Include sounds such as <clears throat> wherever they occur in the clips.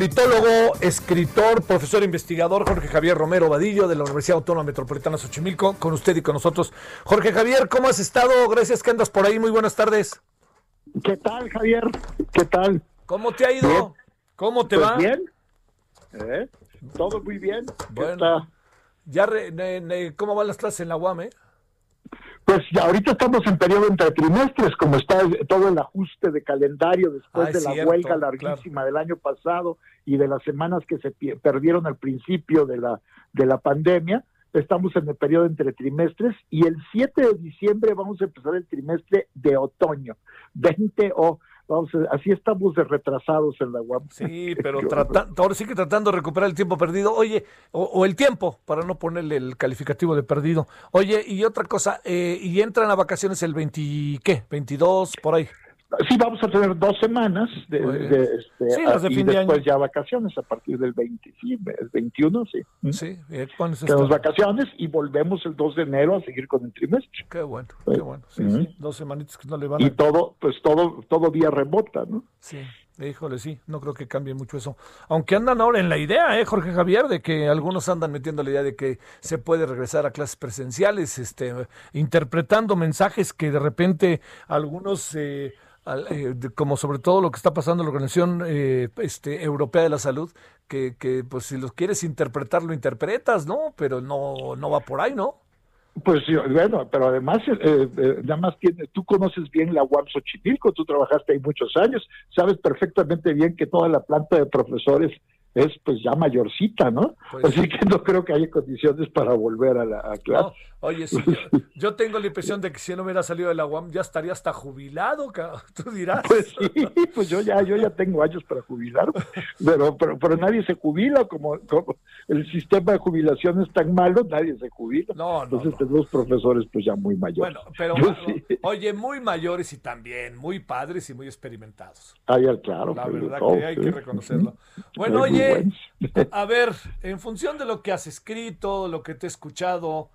Politólogo, escritor, profesor investigador Jorge Javier Romero Vadillo de la Universidad Autónoma Metropolitana Xochimilco, con usted y con nosotros. Jorge Javier, ¿cómo has estado? Gracias que andas por ahí. Muy buenas tardes. ¿Qué tal, Javier? ¿Qué tal? ¿Cómo te ha ido? Bien. ¿Cómo te Pues va? bien. ¿Eh? Todo muy bien. Bueno. Está- Ya re- ne- ne- ¿Cómo van las clases en la UAM? eh? Pues ya ahorita estamos en periodo entre trimestres, como está todo el ajuste de calendario después Ah, de la cierto, huelga larguísima del año pasado y de las semanas que se perdieron al principio de la, de la pandemia. Estamos en el periodo entre trimestres y el 7 de diciembre vamos a empezar el trimestre de otoño. 20 o, a- así estamos de retrasados en la UAM. Sí, <laughs> pero trata- ahora sí que tratando de recuperar el tiempo perdido. Oye, o, o el tiempo, para no ponerle el calificativo de perdido. Oye, y otra cosa, eh, y entran a vacaciones el 20, ¿qué? 22, por ahí. Sí, vamos a tener dos semanas de, este, Sí, de y de después año. ya vacaciones a partir del 20, sí, el 21, sí. Sí, eh, ¿cuándo es Tenemos vacaciones y volvemos el 2 de enero a seguir con el trimestre. Qué bueno, qué bueno. Sí, sí, dos semanitas que no le van Y a... todo, pues todo, todo vía remota, ¿no? Sí, híjole, sí, no creo que cambie mucho eso. Aunque andan ahora en la idea, ¿eh, Jorge Javier? De que algunos andan metiendo la idea de que se puede regresar a clases presenciales, este, interpretando mensajes que de repente algunos, eh, como sobre todo lo que está pasando en la Organización eh, este, Europea de la Salud, que, que pues si los quieres interpretar, lo interpretas, ¿no? Pero no, no va por ahí, ¿no? Pues sí, bueno, pero además, eh, eh, nada más tiene, tú conoces bien la UAM Xochimilco, tú trabajaste ahí muchos años, sabes perfectamente bien que toda la planta de profesores es pues ya mayorcita, ¿no? Pues Así sí. que no creo que haya condiciones para volver a la a clase. No, oye, sí, yo, yo tengo la impresión de que si no hubiera salido de la UAM ya estaría hasta jubilado, <laughs> tú dirás. Pues sí, pues yo ya, yo ya tengo años para jubilar, pero, pero, pero nadie se jubila, como, como el sistema de jubilación es tan malo, nadie se jubila. No, no, Entonces no. tenemos profesores pues ya muy mayores. Bueno, pero Yo sí. oye, muy mayores y también muy padres y muy experimentados. Ah, ya, claro. La pues, verdad que hay que reconocerlo. Bueno, Muy oye, buenos. a <laughs> ver, en función de lo que has escrito, lo que te he escuchado,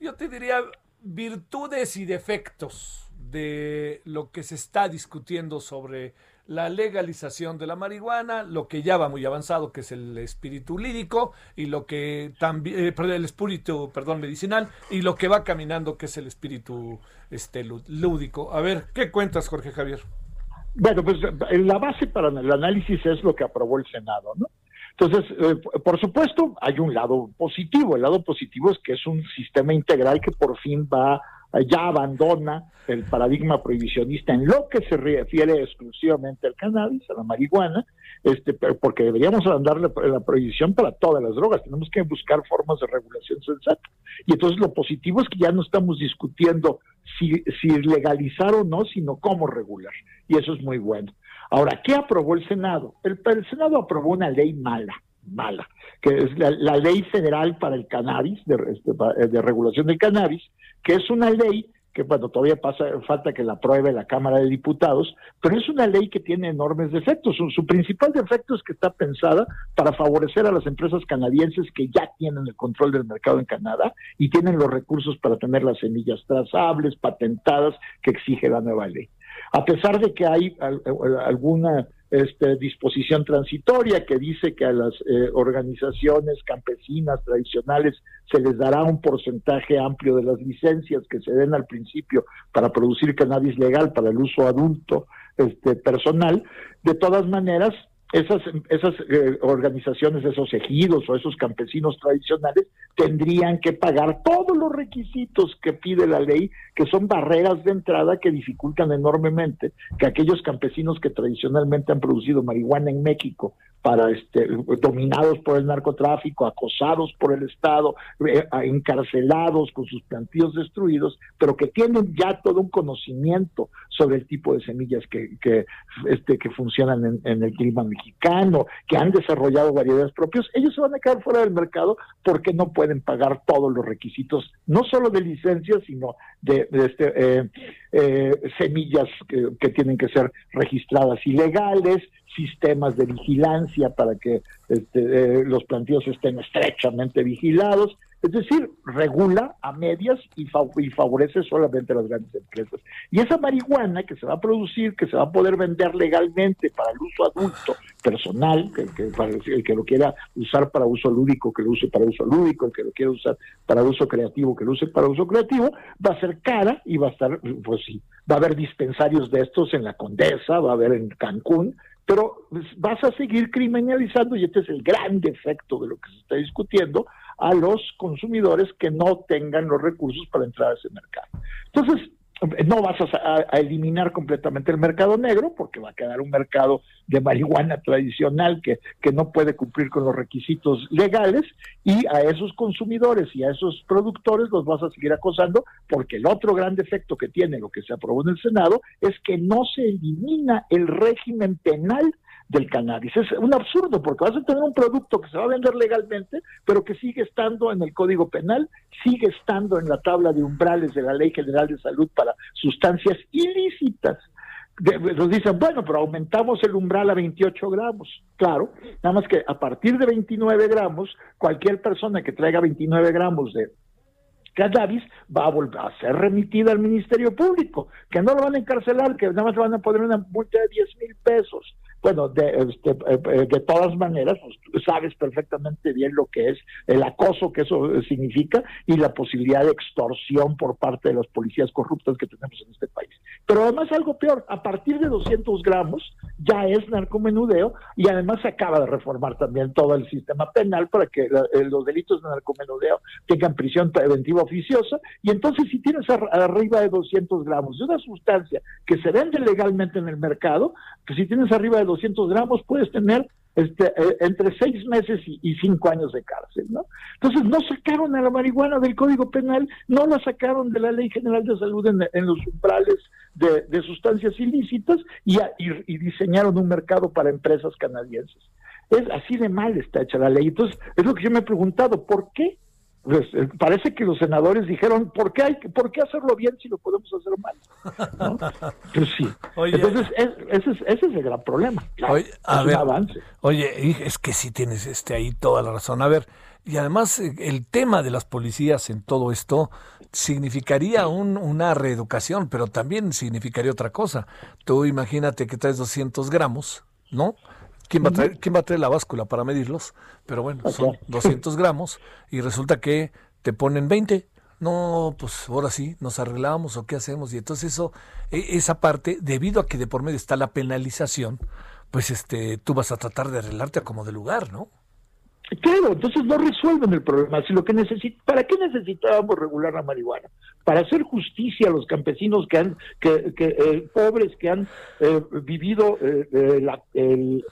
yo te diría virtudes y defectos de lo que se está discutiendo sobre la legalización de la marihuana, lo que ya va muy avanzado, que es el espíritu lírico, y lo que también, eh, perdón, el espíritu, perdón, medicinal, y lo que va caminando, que es el espíritu este, lú- lúdico. A ver, ¿qué cuentas, Jorge Javier? Bueno, pues eh, la base para el análisis es lo que aprobó el Senado, ¿no? Entonces, eh, por supuesto, hay un lado positivo. El lado positivo es que es un sistema integral que por fin va, eh, ya abandona el paradigma prohibicionista en lo que se refiere exclusivamente al cannabis, a la marihuana, este, porque deberíamos andar la, la prohibición para todas las drogas. Tenemos que buscar formas de regulación sensata. Y entonces lo positivo es que ya no estamos discutiendo si, si legalizar o no, sino cómo regular. Y eso es muy bueno. Ahora, ¿qué aprobó el Senado? El, Senado aprobó una ley mala, mala, que es la, ley federal para el cannabis, de, este, pa- de regulación del cannabis, que es una ley que bueno, todavía pasa, falta que la apruebe la Cámara de Diputados, pero es una ley que tiene enormes defectos. Su, su principal defecto es que está pensada para favorecer a las empresas canadienses que ya tienen el control del mercado en Canadá y tienen los recursos para tener las semillas trazables, patentadas, que exige la nueva ley. A pesar de que hay al- alguna este, disposición transitoria que dice que a las eh, organizaciones campesinas tradicionales se les dará un porcentaje amplio de las licencias que se den al principio para producir cannabis legal para el uso adulto este, personal. De todas maneras, esas, esas eh, organizaciones, esos ejidos o esos campesinos tradicionales tendrían que pagar todos los requisitos que pide la ley, que son barreras de entrada que dificultan enormemente que aquellos campesinos que tradicionalmente han producido marihuana en México para este, dominados por el narcotráfico, acosados por el Estado, eh, encarcelados con sus plantíos destruidos, pero que tienen ya todo un conocimiento sobre el tipo de semillas que, que, este, que funcionan en, en el clima mexicano, que han desarrollado variedades propias, ellos se van a quedar fuera del mercado porque no pueden pagar todos los requisitos, no solo de licencia, sino de, este, eh, eh, semillas que, tienen que ser registradas ilegales, sistemas de vigilancia para que este, eh, los plantíos estén estrechamente vigilados. Es decir, regula a medias y, favorece solamente a las grandes empresas. Y esa marihuana que se va a producir, que se va a poder vender legalmente para el uso adulto, personal, para el que lo quiera usar para uso lúdico, que lo use para uso lúdico, el que lo quiera usar para uso creativo, que lo use para uso creativo, va a ser cara y va a estar, pues sí, va a haber dispensarios de estos en la Condesa, va a haber en Cancún, pero pues, vas a seguir criminalizando, y este es el gran defecto de lo que se está discutiendo, a los consumidores que no tengan los recursos para entrar a ese mercado. Entonces, no vas a, eliminar completamente el mercado negro porque va a quedar un mercado de marihuana tradicional que, que no puede cumplir con los requisitos legales y a esos consumidores y a esos productores los vas a seguir acosando porque el otro gran defecto que tiene lo que se aprobó en el Senado es que no se elimina el régimen penal del cannabis. Es un absurdo porque vas a tener un producto que se va a vender legalmente, pero que sigue estando en el Código Penal, sigue estando en la tabla de umbrales de la Ley General de Salud para sustancias ilícitas. nos dicen, bueno, pero aumentamos el umbral a 28 gramos. Claro, nada más que a partir de 29 gramos, cualquier persona que traiga 29 gramos de cannabis va a volver a ser remitida al Ministerio Público, que no lo van a encarcelar, que nada más le van a poner una multa de 10 mil pesos. Bueno, de, este, eh, eh, de todas maneras, pues, sabes perfectamente bien lo que es el acoso que eso significa y la posibilidad de extorsión por parte de las policías corruptas que tenemos en este país. Pero además algo peor, a partir de 200 gramos ya es narcomenudeo y además se acaba de reformar también todo el sistema penal para que eh, los delitos de narcomenudeo tengan prisión preventiva oficiosa y entonces si tienes arriba de 200 gramos de una sustancia que se vende legalmente en el mercado, que si tienes arriba de 200 gramos puedes tener este, eh, entre seis meses y, cinco años de cárcel, ¿no? Entonces no sacaron a la marihuana del Código Penal, no la sacaron de la Ley General de Salud en, los umbrales de, sustancias ilícitas y, y, diseñaron un mercado para empresas canadienses. Es así de mal está hecha la ley. Entonces es lo que yo me he preguntado, ¿por qué pues, eh, parece que los senadores dijeron, ¿por qué, hay, ¿por qué hacerlo bien si lo podemos hacer mal? <laughs> Pues sí. Entonces, ese, es, el gran problema. oye, avance. Oye, es que sí tienes este ahí toda la razón. A ver, y además eh, el tema de las policías en todo esto significaría un, una reeducación, pero también significaría otra cosa. Tú imagínate que traes 200 gramos, ¿no? ¿Quién va, a traer, ¿Quién va a traer la báscula para medirlos? Pero bueno, son 200 gramos y resulta que te ponen 20. No, pues ahora sí, nos arreglamos o qué hacemos. Y entonces eso, e, esa parte, debido a que de por medio está la penalización, pues este, tú vas a tratar de arreglarte a como de lugar, ¿no? Claro, entonces no resuelven el problema. Si lo que ¿Para qué necesitábamos regular la marihuana? Para hacer justicia a los campesinos que han, que, que eh, pobres que han eh, vivido eh, la, el,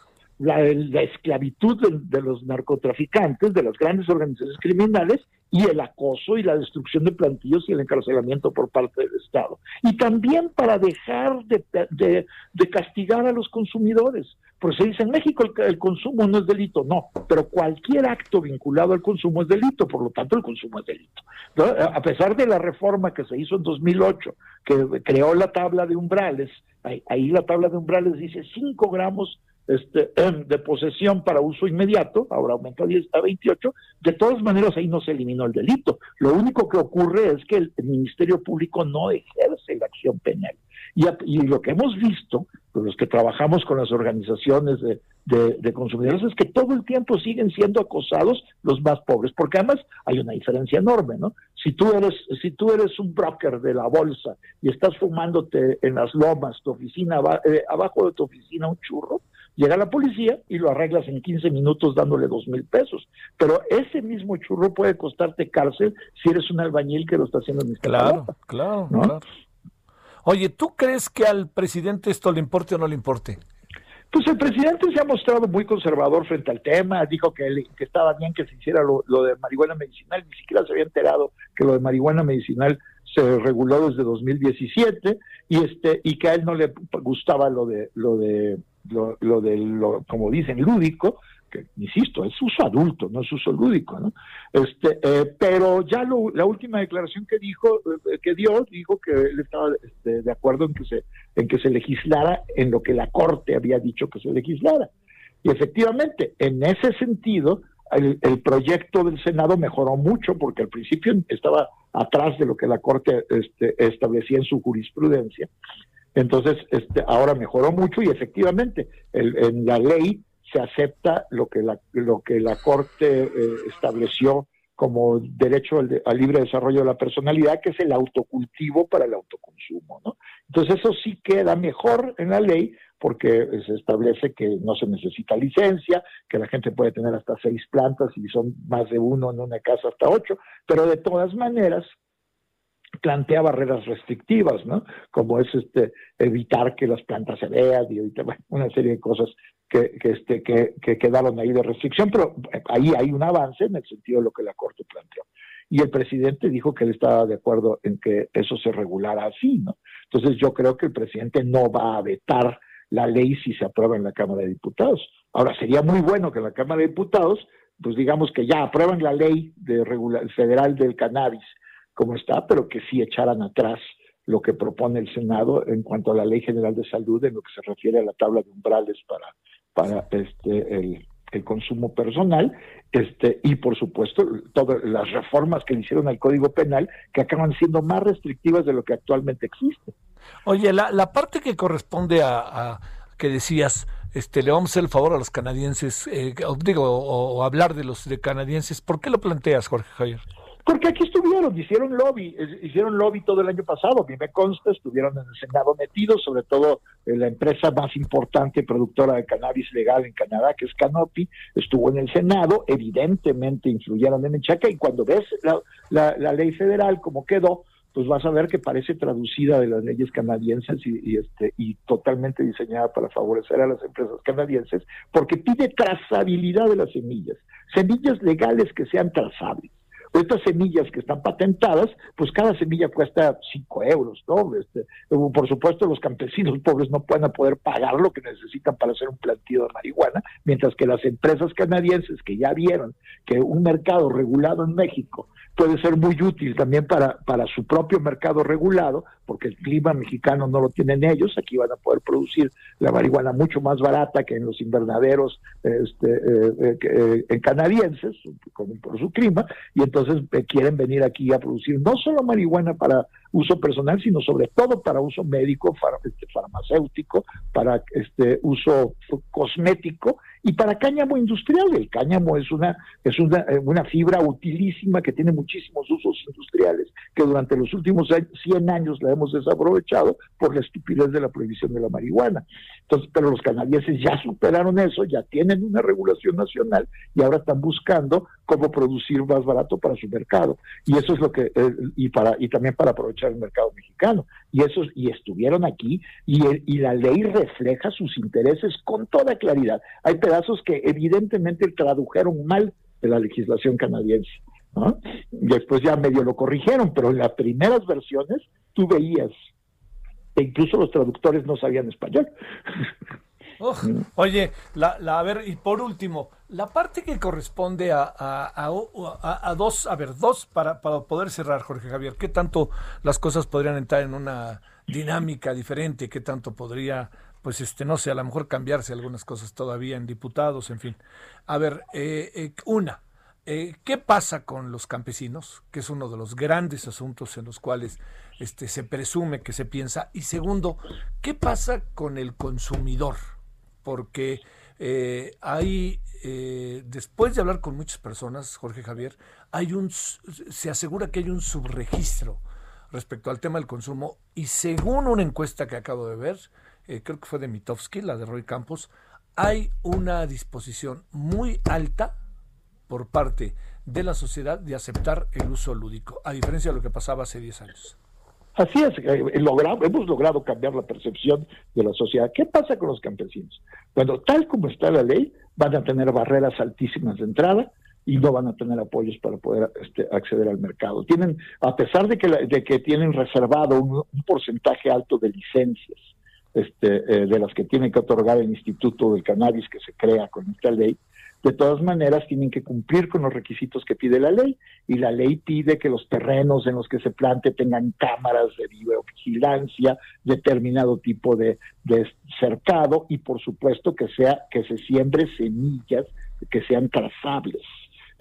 la, esclavitud de, los narcotraficantes, de las grandes organizaciones criminales, y el acoso y la destrucción de plantillos y el encarcelamiento por parte del Estado. Y también para dejar de, castigar a los consumidores. Porque se dice en México el, consumo no es delito, no, pero cualquier acto vinculado al consumo es delito, por lo tanto el consumo es delito. A pesar de la reforma que se hizo en 2008, que creó la tabla de umbrales, ahí, ahí la tabla de umbrales dice 5 gramos este, <clears throat> de posesión para uso inmediato, ahora aumenta a, 10, a 28, de todas maneras ahí no se eliminó el delito. Lo único que ocurre es que el, Ministerio Público no ejerce la acción penal. Y, lo que hemos visto, los que trabajamos con las organizaciones de, de, consumidores, es que todo el tiempo siguen siendo acosados los más pobres, porque además hay una diferencia enorme, ¿no? Si tú eres, si tú eres un broker de la bolsa y estás fumándote en las lomas, tu oficina, eh, abajo de tu oficina un churro, Llega la policía y lo arreglas en 15 minutos dándole dos mil pesos. Pero ese mismo churro puede costarte cárcel si eres un albañil que lo está haciendo en Claro, claro, claro. Oye, ¿tú crees que al presidente esto le importe o no le importe? Pues el presidente se ha mostrado muy conservador frente al tema, dijo que, que estaba bien que se hiciera lo, de marihuana medicinal, ni siquiera se había enterado que lo de marihuana medicinal se reguló desde 2017 y este y que a él no le gustaba lo de lo de lo, lo de lo como dicen lúdico que insisto, es uso adulto, no es uso lúdico, ¿no? Este, eh, pero ya la última declaración que dijo, eh, que dio, dijo que él estaba este, de acuerdo en que se, en que se legislara en lo que la corte había dicho que se legislara. Y efectivamente, en ese sentido, el, proyecto del Senado mejoró mucho porque al principio estaba atrás de lo que la corte este, establecía en su jurisprudencia. Entonces, este, ahora mejoró mucho y efectivamente, en la ley se acepta lo que la, lo que la Corte eh, estableció como derecho al, libre desarrollo de la personalidad, que es el autocultivo para el autoconsumo. ¿no? Entonces eso sí queda mejor en la ley porque se establece que no se necesita licencia, que la gente puede tener hasta seis plantas y son más de uno en una casa hasta ocho, pero de todas maneras plantea barreras restrictivas, ¿no? Como es este evitar que las plantas se vean y evitar una serie de cosas que, que, este, que, que quedaron ahí de restricción, pero ahí hay un avance en el sentido de lo que la Corte planteó. Y el presidente dijo que él estaba de acuerdo en que eso se regulara así, ¿no? Entonces yo creo que el presidente no va a vetar la ley si se aprueba en la Cámara de Diputados. Ahora, sería muy bueno que la Cámara de Diputados, pues digamos que ya aprueban la ley de federal del cannabis como está, pero que sí echaran atrás lo que propone el Senado en cuanto a la Ley General de Salud en lo que se refiere a la tabla de umbrales para, para este, el, consumo personal, este, y por supuesto todas las reformas que le hicieron al Código Penal que acaban siendo más restrictivas de lo que actualmente existe. Oye, la, la parte que corresponde a, que decías, este, le vamos a hacer el favor a los canadienses, eh, digo, o, o, hablar de los de canadienses, ¿por qué lo planteas, Jorge Javier? Porque aquí estuvieron, hicieron lobby, hicieron lobby todo el año pasado, a mí me consta, estuvieron en el Senado metidos, sobre todo eh, la empresa más importante productora de cannabis legal en Canadá, que es Canopy, estuvo en el Senado, evidentemente influyeron en Menchaca, y cuando ves la, ley federal como quedó, pues vas a ver que parece traducida de las leyes canadienses y, este y totalmente diseñada para favorecer a las empresas canadienses, porque pide trazabilidad de las semillas, semillas legales que sean trazables. Estas semillas que están patentadas, pues cada semilla cuesta 5 euros, ¿no? Este, por supuesto, los campesinos <laughs> pobres no pueden poder pagar lo que necesitan para hacer un plantío de marihuana, mientras que las empresas canadienses que ya vieron que un mercado regulado en México puede ser muy útil también para, para su propio mercado regulado, porque el clima mexicano no lo tienen ellos, aquí van a poder producir la marihuana mucho más barata que en los invernaderos este, eh, eh, eh canadienses, por su clima, y entonces eh, quieren venir aquí a producir no solo marihuana para uso personal, sino sobre todo para uso médico, este, farmacéutico, para este uso cosmético y para cáñamo industrial. El cáñamo es una es una, eh, una fibra utilísima que tiene muchísimos usos industriales que durante los últimos 100 años la hemos desaprovechado por la estupidez de la prohibición de la marihuana. Entonces, pero los canadienses ya superaron eso, ya tienen una regulación nacional y ahora están buscando cómo producir más barato para su mercado. Y eso es lo que eh, y para y también para aprovechar el mercado mexicano. Y esos y estuvieron aquí y, la ley refleja sus intereses con toda claridad. Hay pedazos que evidentemente tradujeron mal de la legislación canadiense. Después ya medio lo corrigieron, pero en las primeras versiones tú veías que incluso los traductores no sabían español. <laughs> oye, la, a ver, y por último, la parte que corresponde a, a, dos, a ver, dos para, para poder cerrar, Jorge Javier, ¿qué tanto las cosas podrían entrar en una dinámica diferente? ¿Qué tanto podría, pues, este, no sé, a lo mejor cambiarse algunas cosas todavía en diputados, en fin? A ver, eh, eh, una, eh, ¿Qué pasa con los campesinos? Que es uno de los grandes asuntos en los cuales este, se presume que se piensa. Y segundo, ¿qué pasa con el consumidor? Porque eh, hay, eh, después de hablar con muchas personas, Jorge Javier, hay un, se asegura que hay un subregistro respecto al tema del consumo y según una encuesta que acabo de ver, creo que fue de Mitofsky, la de Roy Campos, hay una disposición muy alta por parte de la sociedad de aceptar el uso lúdico, a diferencia de lo que pasaba hace 10 años. Así es, eh, logrado, hemos logrado cambiar la percepción de la sociedad. ¿Qué pasa con los campesinos? Bueno, tal como está la ley, van a tener barreras altísimas de entrada y no van a tener apoyos para poder este, acceder al mercado. Tienen, a pesar de que, de que tienen reservado un, porcentaje alto de licencias este, eh, de las que tiene que otorgar el Instituto del Cannabis que se crea con esta ley, de todas maneras tienen que cumplir con los requisitos que pide la ley y la ley pide que los terrenos en los que se plante tengan cámaras de videovigilancia, determinado tipo de, de cercado y por supuesto que sea que se siembre semillas que sean trazables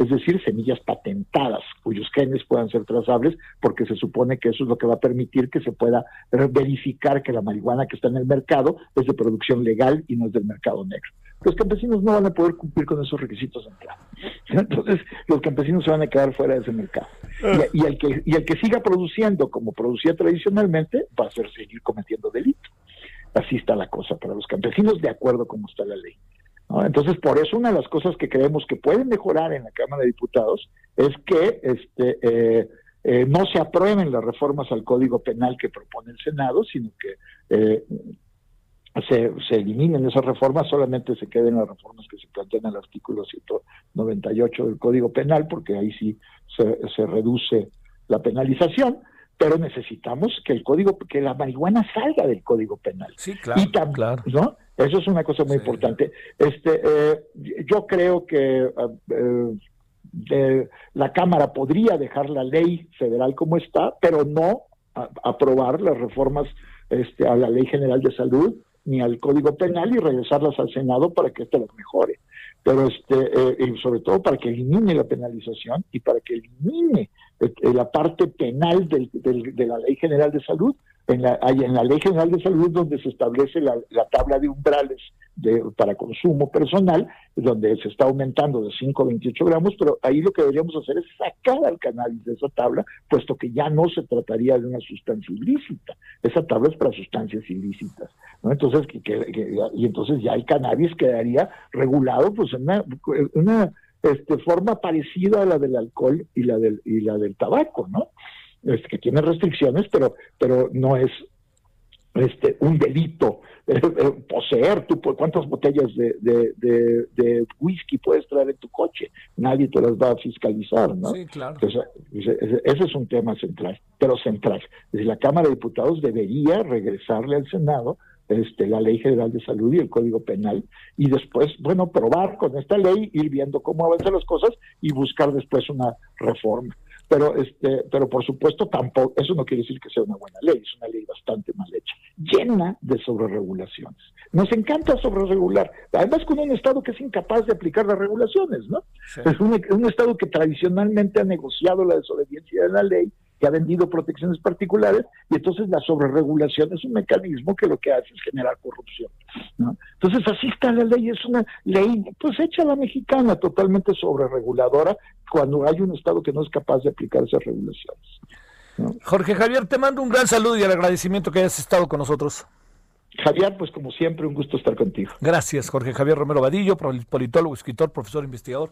es decir, semillas patentadas cuyos genes puedan ser trazables, porque se supone que eso es lo que va a permitir que se pueda verificar que la marihuana que está en el mercado es de producción legal y no es del mercado negro. Los campesinos no van a poder cumplir con esos requisitos de entrada. <laughs> Entonces, los campesinos se van a quedar fuera de ese mercado. Y, el que, y el que siga produciendo como producía tradicionalmente va a ser seguir cometiendo delito. Así está la cosa para los campesinos, de acuerdo como está la ley. Entonces, por eso una de las cosas que creemos que pueden mejorar en la Cámara de Diputados es que este, eh, eh, no se aprueben las reformas al Código Penal que propone el Senado, sino que eh, se, se, eliminen esas reformas, solamente se queden las reformas que se plantean en el artículo 198 del Código Penal, porque ahí sí se, se reduce la penalización pero necesitamos que el código, que la marihuana salga del código penal. Sí, claro. Y claro. ¿no? Eso es una cosa muy importante. Este, eh, yo creo que eh, la Cámara podría dejar la ley federal como está, pero no aprobar las reformas este, a la Ley General de Salud ni al Código Penal y regresarlas al Senado para que esto las mejore. Pero este, eh, y sobre todo para que elimine la penalización y para que elimine la parte penal de la Ley General de Salud en la, en la Ley General de Salud donde se establece la, tabla de umbrales de, para consumo personal, donde se está aumentando de 5 a 28 gramos, pero ahí lo que deberíamos hacer es sacar al cannabis de esa tabla, puesto que ya no se trataría de una sustancia ilícita. Esa tabla es para sustancias ilícitas. ¿no? Entonces, y entonces ya el cannabis quedaría regulado pues en una, este, forma parecida a la del alcohol y la del, y la del tabaco, ¿no? Este, que tiene restricciones, pero, pero no es este, un delito <laughs> eh, eh, poseer. Tú, ¿Cuántas botellas de, de, whisky puedes traer en tu coche? Nadie te las va a fiscalizar, ¿no? Sí, claro. ese, es un tema central, pero central. Desde la Cámara de Diputados debería regresarle al Senado este, la Ley General de Salud y el Código Penal, y después, bueno, probar con esta ley, ir viendo cómo avanzan las cosas y buscar después una reforma pero este pero por supuesto tampoco eso no quiere decir que sea una buena ley es una ley bastante mal hecha llena de sobreregulaciones. Nos encanta sobreregular además con un estado que es incapaz de aplicar las regulaciones no es un, un estado que tradicionalmente ha negociado la desobediencia de la ley que ha vendido protecciones particulares y entonces la sobreregulación es un mecanismo que lo que hace es generar corrupción. ¿no? Entonces así está la ley, es una ley pues hecha a la mexicana, totalmente sobrereguladora, cuando hay un Estado que no es capaz de aplicar esas regulaciones. Jorge Javier, te mando un gran saludo y el agradecimiento que hayas estado con nosotros. Javier, pues como siempre, un gusto estar contigo. Gracias, Jorge Javier Romero Vadillo, politólogo, escritor, profesor, investigador.